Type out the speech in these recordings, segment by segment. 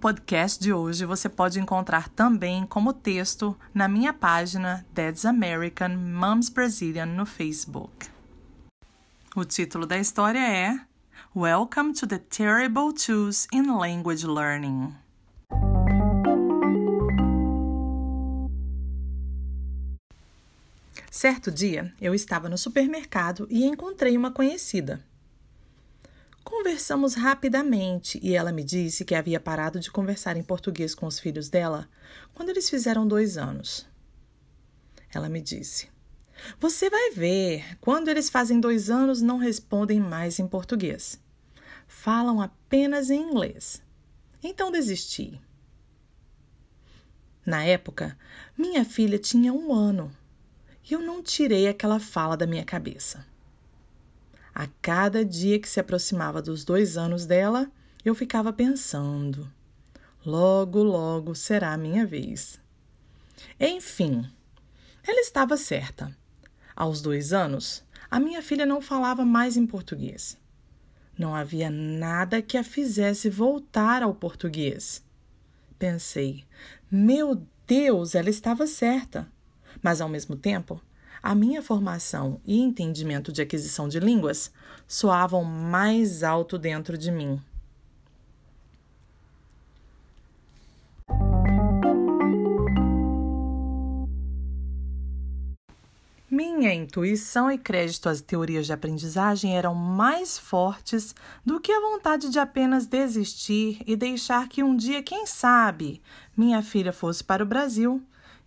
podcast de hoje você pode encontrar também como texto na minha página Dad's American Moms Brazilian no Facebook. O título da história é Welcome to the Terrible Twos in Language Learning. Certo dia, eu estava no supermercado e encontrei uma conhecida. Conversamos rapidamente e ela me disse que havia parado de conversar em português com os filhos dela quando eles fizeram dois anos. Ela me disse: Você vai ver, quando eles fazem dois anos, não respondem mais em português. Falam apenas em inglês. Então desisti. Na época, minha filha tinha um ano e eu não tirei aquela fala da minha cabeça. A cada dia que se aproximava dos dois anos dela, eu ficava pensando: logo, logo será a minha vez. Enfim, ela estava certa. Aos dois anos, a minha filha não falava mais em português. Não havia nada que a fizesse voltar ao português. Pensei, meu Deus, ela estava certa. Mas, ao mesmo tempo, a minha formação e entendimento de aquisição de línguas soavam mais alto dentro de mim. Minha intuição e crédito às teorias de aprendizagem eram mais fortes do que a vontade de apenas desistir e deixar que um dia, quem sabe, minha filha fosse para o Brasil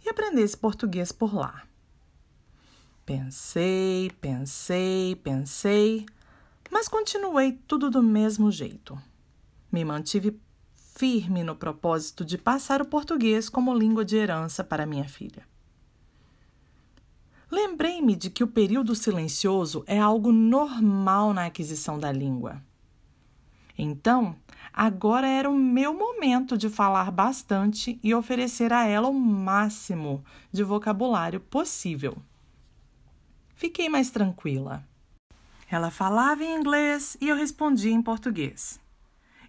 e aprendesse português por lá. Pensei, pensei, pensei, mas continuei tudo do mesmo jeito. Me mantive firme no propósito de passar o português como língua de herança para minha filha. Lembrei-me de que o período silencioso é algo normal na aquisição da língua. Então, agora era o meu momento de falar bastante e oferecer a ela o máximo de vocabulário possível. Fiquei mais tranquila. Ela falava em inglês e eu respondia em português.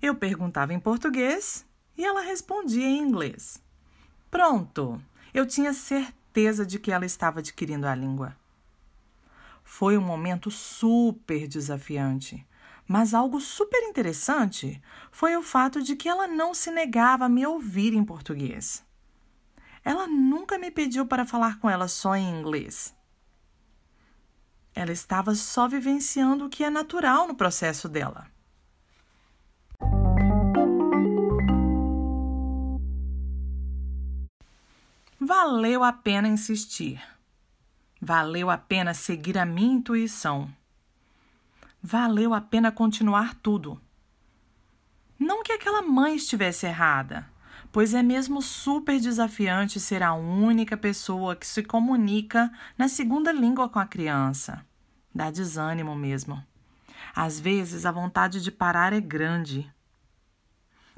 Eu perguntava em português e ela respondia em inglês. Pronto! Eu tinha certeza de que ela estava adquirindo a língua. Foi um momento super desafiante, mas algo super interessante foi o fato de que ela não se negava a me ouvir em português. Ela nunca me pediu para falar com ela só em inglês. Ela estava só vivenciando o que é natural no processo dela. Valeu a pena insistir. Valeu a pena seguir a minha intuição. Valeu a pena continuar tudo. Não que aquela mãe estivesse errada, pois é mesmo super desafiante ser a única pessoa que se comunica na segunda língua com a criança. Dá desânimo mesmo. Às vezes a vontade de parar é grande.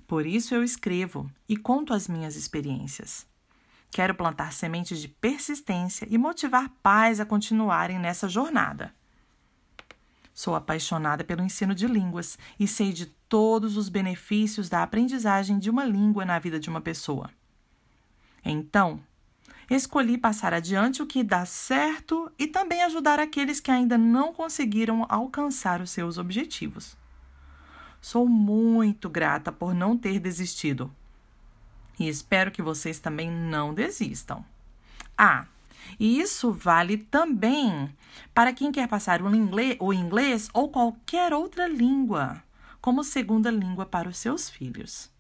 Por isso eu escrevo e conto as minhas experiências. Quero plantar sementes de persistência e motivar pais a continuarem nessa jornada. Sou apaixonada pelo ensino de línguas e sei de todos os benefícios da aprendizagem de uma língua na vida de uma pessoa. Então, escolhi passar adiante o que dá certo e também ajudar aqueles que ainda não conseguiram alcançar os seus objetivos. Sou muito grata por não ter desistido e espero que vocês também não desistam. Ah, e isso vale também para quem quer passar o inglês, o inglês ou qualquer outra língua como segunda língua para os seus filhos.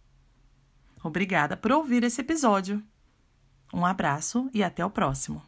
Obrigada por ouvir esse episódio. Um abraço e até o próximo.